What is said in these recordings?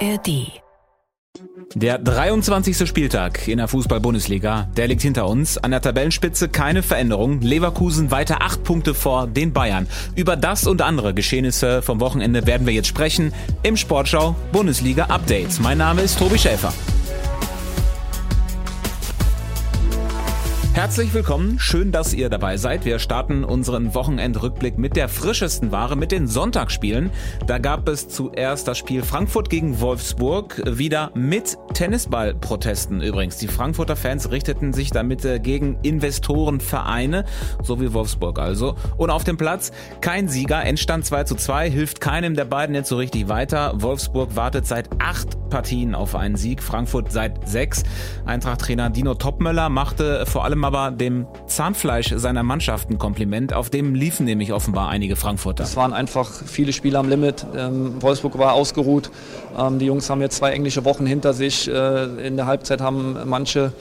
ARD. Der 23. Spieltag in der Fußball-Bundesliga, der liegt hinter uns. An der Tabellenspitze keine Veränderung. Leverkusen weiter acht Punkte vor den Bayern. Über das und andere Geschehnisse vom Wochenende werden wir jetzt sprechen im Sportschau Bundesliga Update. Mein Name ist Tobi Schäfer. Herzlich willkommen, schön, dass ihr dabei seid. Wir starten unseren Wochenendrückblick mit der frischesten Ware, mit den Sonntagsspielen. Da gab es zuerst das Spiel Frankfurt gegen Wolfsburg, wieder mit Tennisballprotesten übrigens. Die Frankfurter Fans richteten sich damit äh, gegen Investorenvereine, so wie Wolfsburg also. Und auf dem Platz kein Sieger, Endstand 2 zu 2, hilft keinem der beiden jetzt so richtig weiter. Wolfsburg wartet seit acht Partien auf einen Sieg, Frankfurt seit sechs. Eintracht-Trainer Dino Topmöller machte vor allem aber dem Zahnfleisch seiner Mannschaft ein Kompliment. Auf dem liefen nämlich offenbar einige Frankfurter. Es waren einfach viele Spieler am Limit. Ähm, Wolfsburg war ausgeruht. Ähm, die Jungs haben jetzt zwei englische Wochen hinter sich. Äh, in der Halbzeit haben manche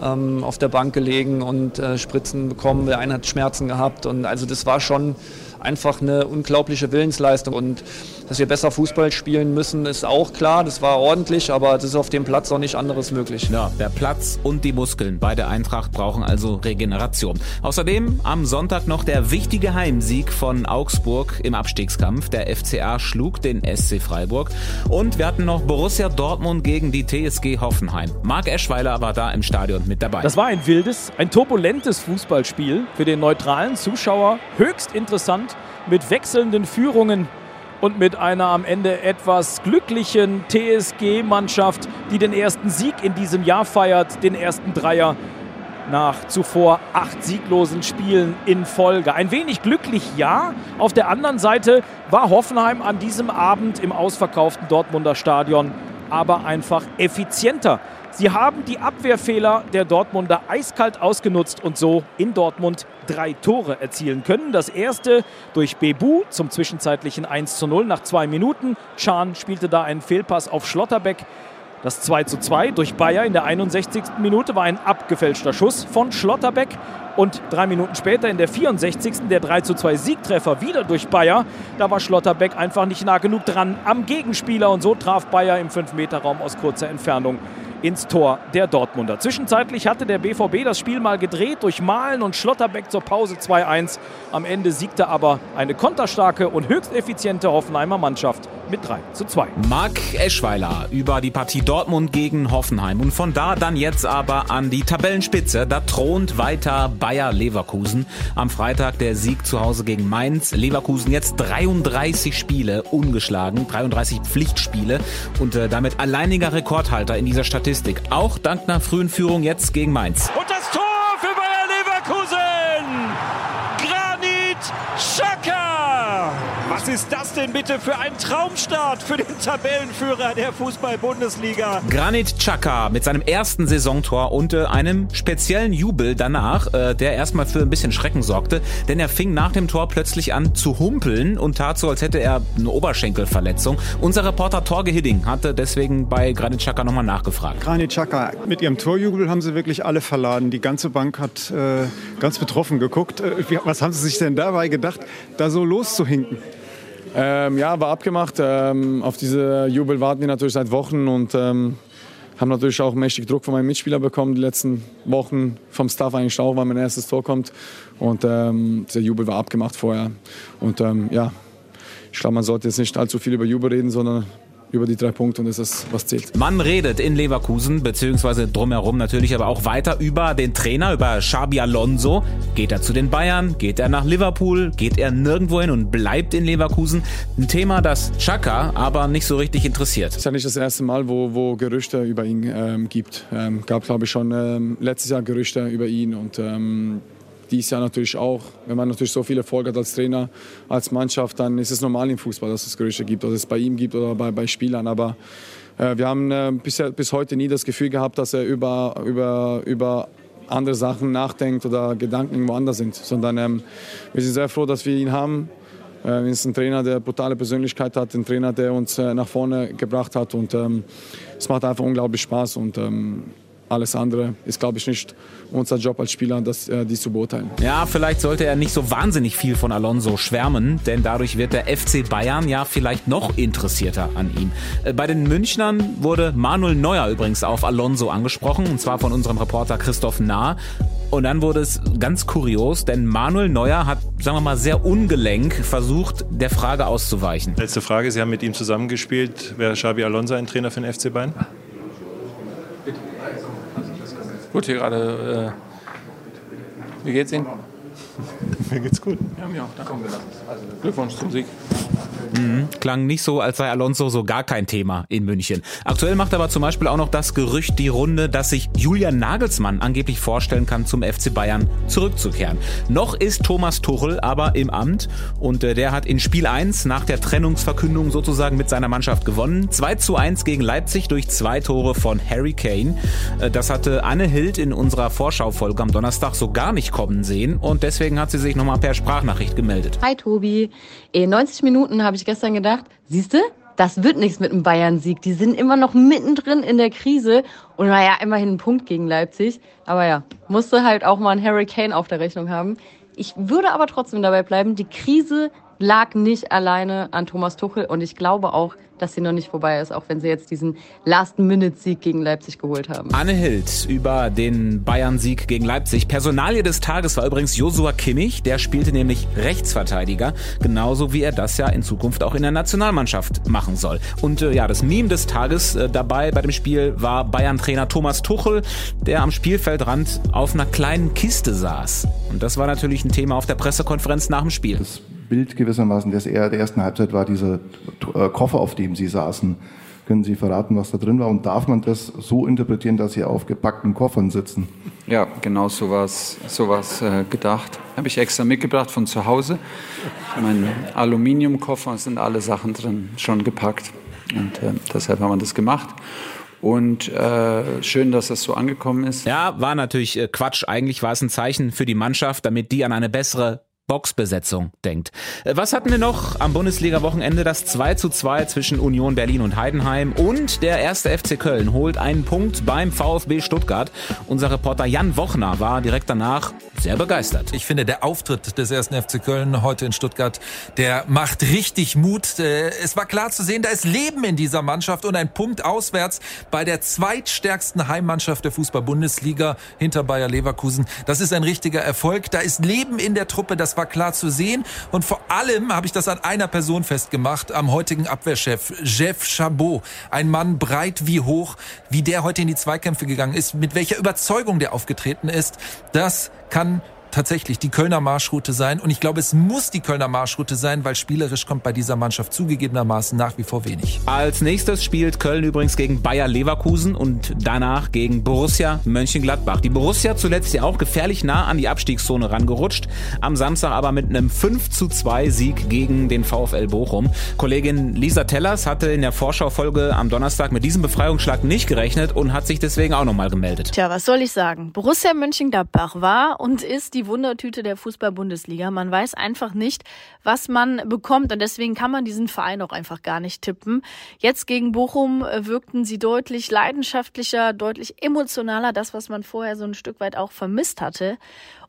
ähm, auf der Bank gelegen und äh, Spritzen bekommen. Der eine hat Schmerzen gehabt. Und also das war schon einfach eine unglaubliche Willensleistung. Und dass wir besser Fußball spielen müssen, ist auch klar. Das war ordentlich, aber es ist auf dem Platz auch nicht anderes möglich. Ja, der Platz und die Muskeln bei der Eintracht brauchen also Regeneration. Außerdem am Sonntag noch der wichtige Heimsieg von Augsburg im Abstiegskampf. Der FCA schlug den SC Freiburg. Und wir hatten noch Borussia Dortmund gegen die TSG Hoffenheim. Marc Eschweiler war da im Stadion mit dabei. Das war ein wildes, ein turbulentes Fußballspiel für den neutralen Zuschauer. Höchst interessant mit wechselnden Führungen und mit einer am Ende etwas glücklichen TSG-Mannschaft, die den ersten Sieg in diesem Jahr feiert, den ersten Dreier nach zuvor acht sieglosen Spielen in Folge. Ein wenig glücklich, ja. Auf der anderen Seite war Hoffenheim an diesem Abend im ausverkauften Dortmunder Stadion aber einfach effizienter. Sie haben die Abwehrfehler der Dortmunder eiskalt ausgenutzt und so in Dortmund drei Tore erzielen können. Das erste durch Bebu zum zwischenzeitlichen 1 zu 0 nach zwei Minuten. Chan spielte da einen Fehlpass auf Schlotterbeck. Das 2 zu 2 durch Bayer in der 61. Minute war ein abgefälschter Schuss von Schlotterbeck. Und drei Minuten später in der 64. der 3 zu 2 Siegtreffer wieder durch Bayer. Da war Schlotterbeck einfach nicht nah genug dran am Gegenspieler und so traf Bayer im 5-Meter-Raum aus kurzer Entfernung ins Tor der Dortmunder. Zwischenzeitlich hatte der BVB das Spiel mal gedreht durch Malen und Schlotterbeck zur Pause 2-1. Am Ende siegte aber eine konterstarke und höchst effiziente Hoffenheimer Mannschaft mit 3 zu 2. Marc Eschweiler über die Partie Dortmund gegen Hoffenheim. Und von da dann jetzt aber an die Tabellenspitze. Da thront weiter Bayer Leverkusen. Am Freitag der Sieg zu Hause gegen Mainz. Leverkusen jetzt 33 Spiele ungeschlagen, 33 Pflichtspiele und äh, damit alleiniger Rekordhalter in dieser Statistik. Auch dank einer frühen Führung jetzt gegen Mainz. Und das Tor für Bayer Leverkusen! Was ist das denn bitte für ein Traumstart für den Tabellenführer der Fußball-Bundesliga? Granit Xhaka mit seinem ersten Saisontor und äh, einem speziellen Jubel danach, äh, der erstmal für ein bisschen Schrecken sorgte, denn er fing nach dem Tor plötzlich an zu humpeln und tat so, als hätte er eine Oberschenkelverletzung. Unser Reporter Torge Hidding hatte deswegen bei Granit Xhaka nochmal nachgefragt. Granit Xhaka, mit ihrem Torjubel haben sie wirklich alle verladen. Die ganze Bank hat äh, ganz betroffen geguckt. Äh, was haben sie sich denn dabei gedacht, da so loszuhinken? Ähm, ja, war abgemacht. Ähm, auf diese Jubel warten wir natürlich seit Wochen und ähm, haben natürlich auch mächtig Druck von meinen Mitspielern bekommen die letzten Wochen, vom Staff eigentlich auch, weil mein erstes Tor kommt. Und ähm, der Jubel war abgemacht vorher. Und ähm, ja, ich glaube, man sollte jetzt nicht allzu viel über Jubel reden, sondern über die drei Punkte und das ist, was zählt. Man redet in Leverkusen, beziehungsweise drumherum natürlich, aber auch weiter über den Trainer, über Xabi Alonso. Geht er zu den Bayern? Geht er nach Liverpool? Geht er nirgendwo hin und bleibt in Leverkusen? Ein Thema, das Chaka aber nicht so richtig interessiert. Es ist ja nicht das erste Mal, wo, wo Gerüchte über ihn ähm, gibt. Ähm, gab, glaube ich, schon ähm, letztes Jahr Gerüchte über ihn und ähm, dies Jahr natürlich auch. Wenn man natürlich so viel Erfolg hat als Trainer, als Mannschaft, dann ist es normal im Fußball, dass es Gerüchte gibt, ob es bei ihm gibt oder bei, bei Spielern. Aber äh, wir haben äh, bisher, bis heute nie das Gefühl gehabt, dass er über, über, über andere Sachen nachdenkt oder Gedanken irgendwo anders sind, sondern ähm, wir sind sehr froh, dass wir ihn haben. Äh, er ist ein Trainer, der brutale Persönlichkeit hat, ein Trainer, der uns äh, nach vorne gebracht hat und ähm, es macht einfach unglaublich Spaß und ähm, alles andere ist, glaube ich, nicht unser Job als Spieler, das, äh, die zu beurteilen. Ja, vielleicht sollte er nicht so wahnsinnig viel von Alonso schwärmen, denn dadurch wird der FC Bayern ja vielleicht noch interessierter an ihm. Äh, bei den Münchnern wurde Manuel Neuer übrigens auf Alonso angesprochen, und zwar von unserem Reporter Christoph Nah. Und dann wurde es ganz kurios, denn Manuel Neuer hat, sagen wir mal, sehr ungelenk versucht, der Frage auszuweichen. Letzte Frage, Sie haben mit ihm zusammengespielt. Wäre Xabi Alonso ein Trainer für den FC Bayern? Gut, hier gerade. Äh, wie geht's Ihnen? Mir geht's gut. Ja, mir auch. Danke. Also, Glückwunsch zum Sieg. Mhm. Klang nicht so, als sei Alonso so gar kein Thema in München. Aktuell macht aber zum Beispiel auch noch das Gerücht die Runde, dass sich Julian Nagelsmann angeblich vorstellen kann, zum FC Bayern zurückzukehren. Noch ist Thomas Tuchel aber im Amt und äh, der hat in Spiel 1 nach der Trennungsverkündung sozusagen mit seiner Mannschaft gewonnen. 2 zu 1 gegen Leipzig durch zwei Tore von Harry Kane. Äh, das hatte Anne Hild in unserer Vorschaufolge am Donnerstag so gar nicht kommen sehen und deswegen hat sie sich nochmal per Sprachnachricht gemeldet. Hi Tobi, in 90 Minuten habe ich gestern gedacht, siehste, das wird nichts mit einem Bayern-Sieg. Die sind immer noch mittendrin in der Krise und naja, immerhin ein Punkt gegen Leipzig. Aber ja, musste halt auch mal ein Hurricane auf der Rechnung haben. Ich würde aber trotzdem dabei bleiben, die Krise lag nicht alleine an Thomas Tuchel und ich glaube auch, dass sie noch nicht vorbei ist, auch wenn sie jetzt diesen Last-Minute-Sieg gegen Leipzig geholt haben. Anne Hild über den Bayern-Sieg gegen Leipzig. Personalie des Tages war übrigens Josua Kimmich. Der spielte nämlich Rechtsverteidiger, genauso wie er das ja in Zukunft auch in der Nationalmannschaft machen soll. Und äh, ja, das Meme des Tages äh, dabei bei dem Spiel war Bayern-Trainer Thomas Tuchel, der am Spielfeldrand auf einer kleinen Kiste saß. Und das war natürlich ein Thema auf der Pressekonferenz nach dem Spiel. Das Bild gewissermaßen des der ersten Halbzeit war dieser äh, Koffer, auf dem Sie saßen. Können Sie verraten, was da drin war? Und darf man das so interpretieren, dass Sie auf gepackten Koffern sitzen? Ja, genau so war es äh, gedacht. Habe ich extra mitgebracht von zu Hause. Mein Aluminiumkoffer sind alle Sachen drin, schon gepackt. Und äh, deshalb haben wir das gemacht. Und äh, schön, dass das so angekommen ist. Ja, war natürlich äh, Quatsch. Eigentlich war es ein Zeichen für die Mannschaft, damit die an eine bessere Boxbesetzung denkt. Äh, was hatten wir noch am Bundesliga-Wochenende? Das 2 zu 2 zwischen Union Berlin und Heidenheim und der erste FC Köln holt einen Punkt beim VfB Stuttgart. Unser Reporter Jan Wochner war direkt danach sehr begeistert. Ich finde, der Auftritt des ersten FC Köln heute in Stuttgart, der macht richtig Mut. Äh, es war klar zu sehen, da ist Leben in dieser Mannschaft und ein Punkt auswärts bei der zweitstärksten Heimmannschaft der Fußball-Bundesliga hinter Bayer Leverkusen. Das ist ein richtiger Erfolg. Da ist Leben in der Truppe. Das war klar zu sehen. Und vor allem habe ich das an einer Person festgemacht, am heutigen Abwehrchef, Jeff Chabot. Ein Mann breit wie hoch, wie der heute in die Zweikämpfe gegangen ist, mit welcher Überzeugung der aufgetreten ist. Das kann tatsächlich die Kölner Marschroute sein. Und ich glaube, es muss die Kölner Marschroute sein, weil spielerisch kommt bei dieser Mannschaft zugegebenermaßen nach wie vor wenig. Als nächstes spielt Köln übrigens gegen Bayer Leverkusen und danach gegen Borussia Mönchengladbach. Die Borussia zuletzt ja auch gefährlich nah an die Abstiegszone rangerutscht. Am Samstag aber mit einem 5 zu 2 Sieg gegen den VfL Bochum. Kollegin Lisa Tellers hatte in der Vorschaufolge am Donnerstag mit diesem Befreiungsschlag nicht gerechnet und hat sich deswegen auch nochmal gemeldet. Tja, was soll ich sagen? Borussia Mönchengladbach war und ist die die Wundertüte der Fußball-Bundesliga. Man weiß einfach nicht, was man bekommt und deswegen kann man diesen Verein auch einfach gar nicht tippen. Jetzt gegen Bochum äh, wirkten sie deutlich leidenschaftlicher, deutlich emotionaler, das, was man vorher so ein Stück weit auch vermisst hatte.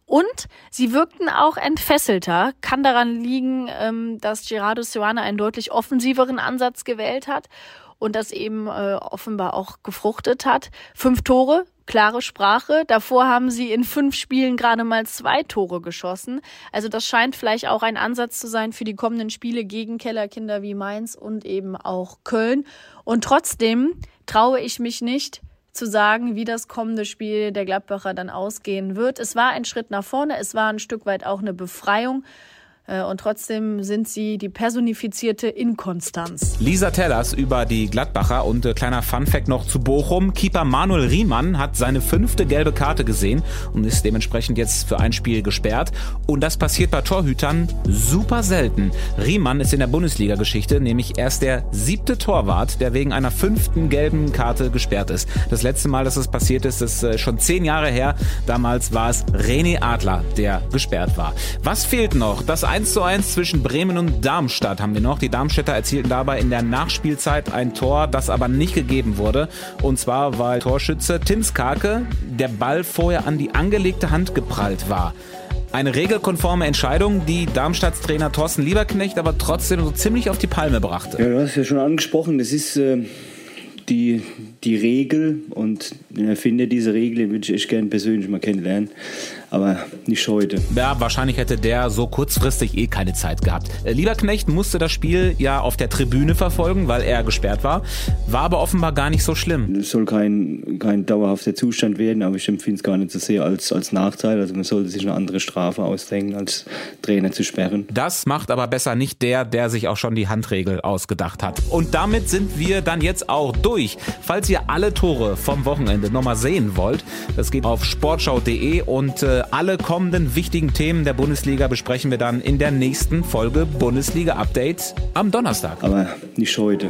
Und sie wirkten auch entfesselter. Kann daran liegen, ähm, dass Gerardo Seoane einen deutlich offensiveren Ansatz gewählt hat und das eben äh, offenbar auch gefruchtet hat. Fünf Tore, klare Sprache. Davor haben sie in fünf Spielen gerade mal zwei Tore geschossen. Also das scheint vielleicht auch ein Ansatz zu sein für die kommenden Spiele gegen Kellerkinder wie Mainz und eben auch Köln. Und trotzdem traue ich mich nicht, zu sagen, wie das kommende Spiel der Gladbacher dann ausgehen wird. Es war ein Schritt nach vorne, es war ein Stück weit auch eine Befreiung und trotzdem sind sie die personifizierte Inkonstanz. Lisa Tellers über die Gladbacher und äh, kleiner Funfact noch zu Bochum. Keeper Manuel Riemann hat seine fünfte gelbe Karte gesehen und ist dementsprechend jetzt für ein Spiel gesperrt. Und das passiert bei Torhütern super selten. Riemann ist in der Bundesliga-Geschichte nämlich erst der siebte Torwart, der wegen einer fünften gelben Karte gesperrt ist. Das letzte Mal, dass das passiert ist, ist äh, schon zehn Jahre her. Damals war es René Adler, der gesperrt war. Was fehlt noch? Das 1 zu 1 zwischen Bremen und Darmstadt haben wir noch. Die Darmstädter erzielten dabei in der Nachspielzeit ein Tor, das aber nicht gegeben wurde. Und zwar, weil Torschütze Tim Skarke der Ball vorher an die angelegte Hand geprallt war. Eine regelkonforme Entscheidung, die Darmstadts Trainer Thorsten Lieberknecht aber trotzdem so ziemlich auf die Palme brachte. Ja, du hast ja schon angesprochen, das ist äh, die, die Regel und den Erfinder dieser Regel würde ich echt gerne persönlich mal kennenlernen aber nicht heute. Ja, wahrscheinlich hätte der so kurzfristig eh keine Zeit gehabt. Äh, Lieberknecht musste das Spiel ja auf der Tribüne verfolgen, weil er gesperrt war. War aber offenbar gar nicht so schlimm. Es soll kein, kein dauerhafter Zustand werden, aber ich empfinde es gar nicht so sehr als, als Nachteil. Also man sollte sich eine andere Strafe ausdenken, als Trainer zu sperren. Das macht aber besser nicht der, der sich auch schon die Handregel ausgedacht hat. Und damit sind wir dann jetzt auch durch. Falls ihr alle Tore vom Wochenende nochmal sehen wollt, das geht auf sportschau.de und äh, alle kommenden wichtigen Themen der Bundesliga besprechen wir dann in der nächsten Folge Bundesliga Update am Donnerstag. Aber nicht heute.